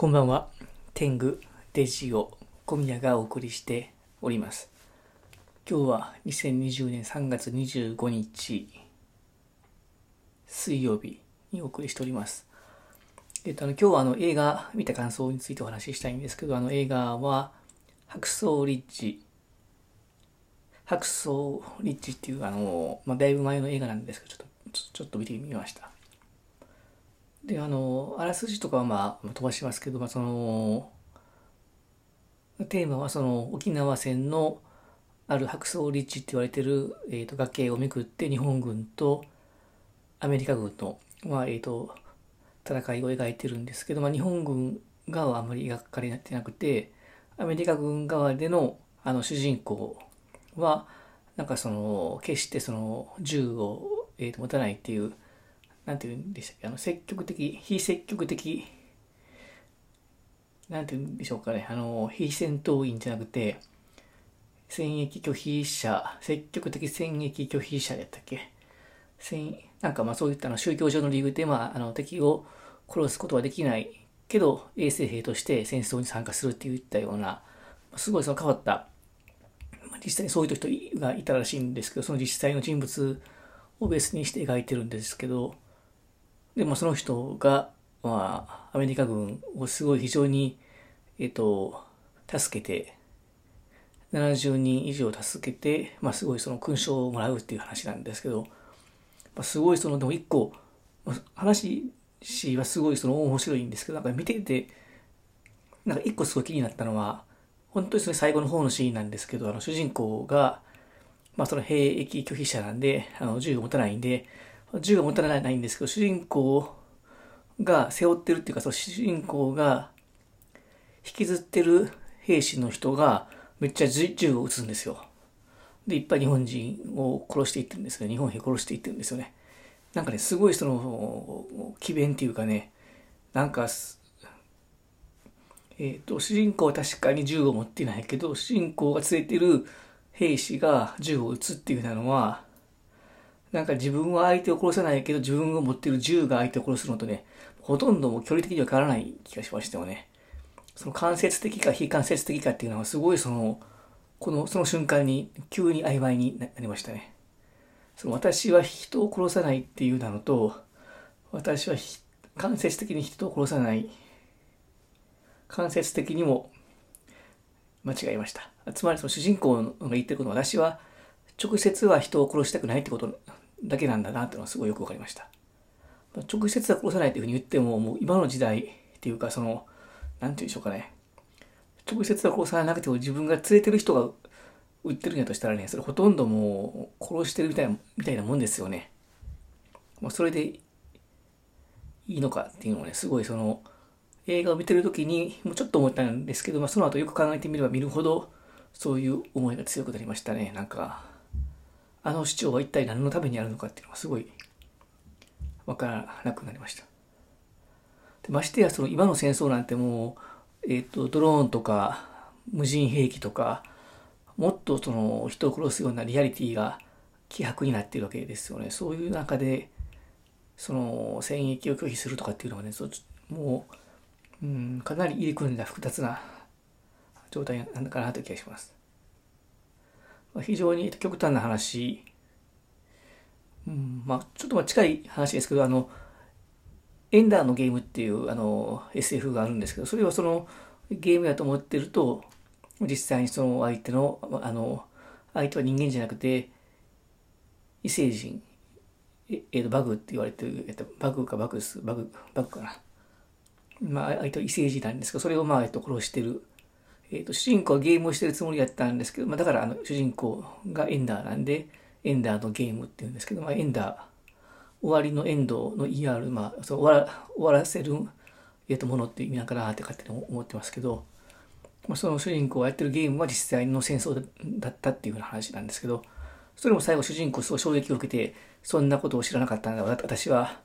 こんばんは。天狗デジオ小宮がお送りしております。今日は2020年3月25日水曜日にお送りしております。えっと、あの今日はあの映画見た感想についてお話ししたいんですけど、あの映画は白草リッジ白草リッジっていうあの、まあ、だいぶ前の映画なんですけど、ちょっとちょちょっと見てみました。で、あの、あらすじとかはまあ飛ばしますけど、まあその、テーマはその沖縄戦のある白草リッジって言われてる、えー、と崖をめくって日本軍とアメリカ軍の、まあえー、と戦いを描いてるんですけど、まあ、日本軍側はあまり描かれてなくてアメリカ軍側でのあの主人公はなんかその決してその銃を、えー、と持たないっていうなんていうんでしたっけ？あの積極的非積極的なんていうんでしょうかね。あの非戦闘員じゃなくて戦役拒否者積極的戦役拒否者やったっけ？戦なんかまあそういったの宗教上の理由で、まあ、あの敵を殺すことはできないけど衛生兵として戦争に参加するっていったようなすごいその変わった実際にそういう人がいたらしいんですけどその実際の人物をベースにして描いてるんですけどでもその人が、まあ、アメリカ軍をすごい非常に、えっと、助けて、70人以上助けて、まあ、すごいその勲章をもらうっていう話なんですけど、まあ、すごいその、でも一個、話はすごいその面白いんですけど、なんか見てて、なんか一個すごい気になったのは、本当にそれ最後の方のシーンなんですけど、あの主人公が、まあその兵役拒否者なんで、あの銃を持たないんで、銃が持たれないんですけど、主人公が背負ってるっていうか、その主人公が引きずってる兵士の人がめっちゃ銃を撃つんですよ。で、いっぱい日本人を殺していってるんですよ。日本兵殺していってるんですよね。なんかね、すごいその、奇弁っていうかね、なんか、えっ、ー、と、主人公は確かに銃を持ってないけど、主人公が連れてる兵士が銃を撃つっていうのは、なんか自分は相手を殺さないけど自分が持っている銃が相手を殺すのとね、ほとんども距離的には変わらない気がしましたよね。その間接的か非間接的かっていうのはすごいその、この、その瞬間に急に曖昧になりましたね。その私は人を殺さないっていうなのと、私は間接的に人を殺さない。間接的にも間違えました。つまりその主人公が言ってることは私は直接は人を殺したくないってことだけなんだなっていうのはすごいよくわかりました。直接は殺さないというふうに言っても、もう今の時代っていうか、その、なんていうんでしょうかね。直接は殺さなくても自分が連れてる人が売ってるんやとしたらね、それほとんどもう殺してるみたいな、みたいなもんですよね。もうそれでいいのかっていうのをね、すごいその、映画を見てる時にもうちょっと思ったんですけど、まあ、その後よく考えてみれば見るほど、そういう思いが強くなりましたね。なんか、あの主張は一体何のためにあるのかっていうのがすごいわからなくなりました。でましてやその今の戦争なんてもう、え、ー、とドローンとか無人兵器とかもっとその人を殺すようなリアリティが希薄になっているわけですよね。そういう中でその戦役を拒否するとかっていうのはねもう、うん、かなり入り組んだ複雑な状態なのかなという気がします。非常に極端な話、うん、まあちょっとまあ近い話ですけど、あの、エンダーのゲームっていうあの SF があるんですけど、それはそのゲームやと思ってると、実際にその相手の、あの、相手は人間じゃなくて、異星人、ええー、とバグって言われてる、えっと、バグかバグス、バグ、バグかな。まあ、相手は異星人なんですけど、それをまあ、えっと、殺してるえーと、主人公はゲームをしてるつもりだったんですけど、まあ、だからあの主人公がエンダーなんで、エンダーのゲームっていうんですけど、まあ、エンダー、終わりのエンドの ER、まあ、そう終わら終わらせる、えー、とものって意味なんかなって勝手に思ってますけど、まあ、その主人公がやってるゲームは実際の戦争だったっていうふうな話なんですけど、それも最後主人公すごい衝撃を受けて、そんなことを知らなかったんだ、私は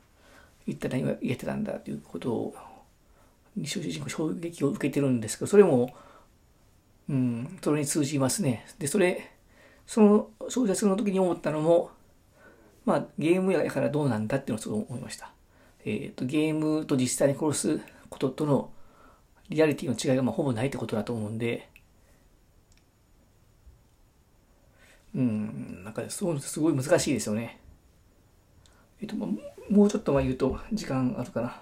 一体何を言えてたんだということを、主人公衝撃を受けてるんですけど、それも、うん、それに通じますね。で、それ、その小説の時に思ったのも、まあ、ゲームやからどうなんだっていうのをすごい思いました。えっ、ー、と、ゲームと実際に殺すこととの、リアリティの違いがまあほぼないってことだと思うんで、うん、なんかそうすごい難しいですよね。えっと、もうちょっとまあ言うと時間あるかな。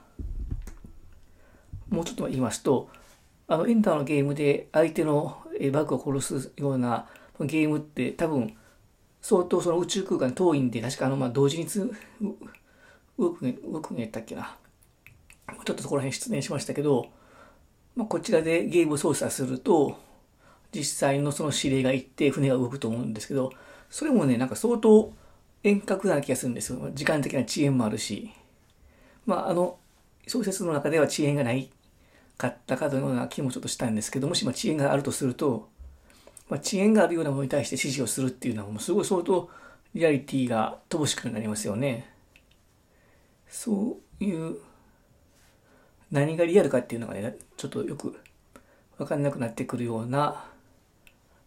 もうちょっと言いますと、あの、エンターのゲームで相手のバグを殺すようなゲームって多分、相当その宇宙空間に遠いんで、確かあの、ま、同時につ動く、動くんやったっけな。ちょっとそこら辺失念しましたけど、まあ、こちらでゲームを操作すると、実際のその指令が行って船が動くと思うんですけど、それもね、なんか相当遠隔な気がするんですよ。時間的な遅延もあるし。まあ、あの、小説の中では遅延がないかったかのような気もちょっとしたんですけどもし、ま、遅延があるとすると、まあ、遅延があるようなものに対して指示をするっていうのはもうすごい相当リアリティが乏しくなりますよね。そういう何がリアルかっていうのがねちょっとよく分かんなくなってくるような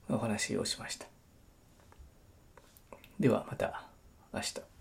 お話をしました。ではまた明日。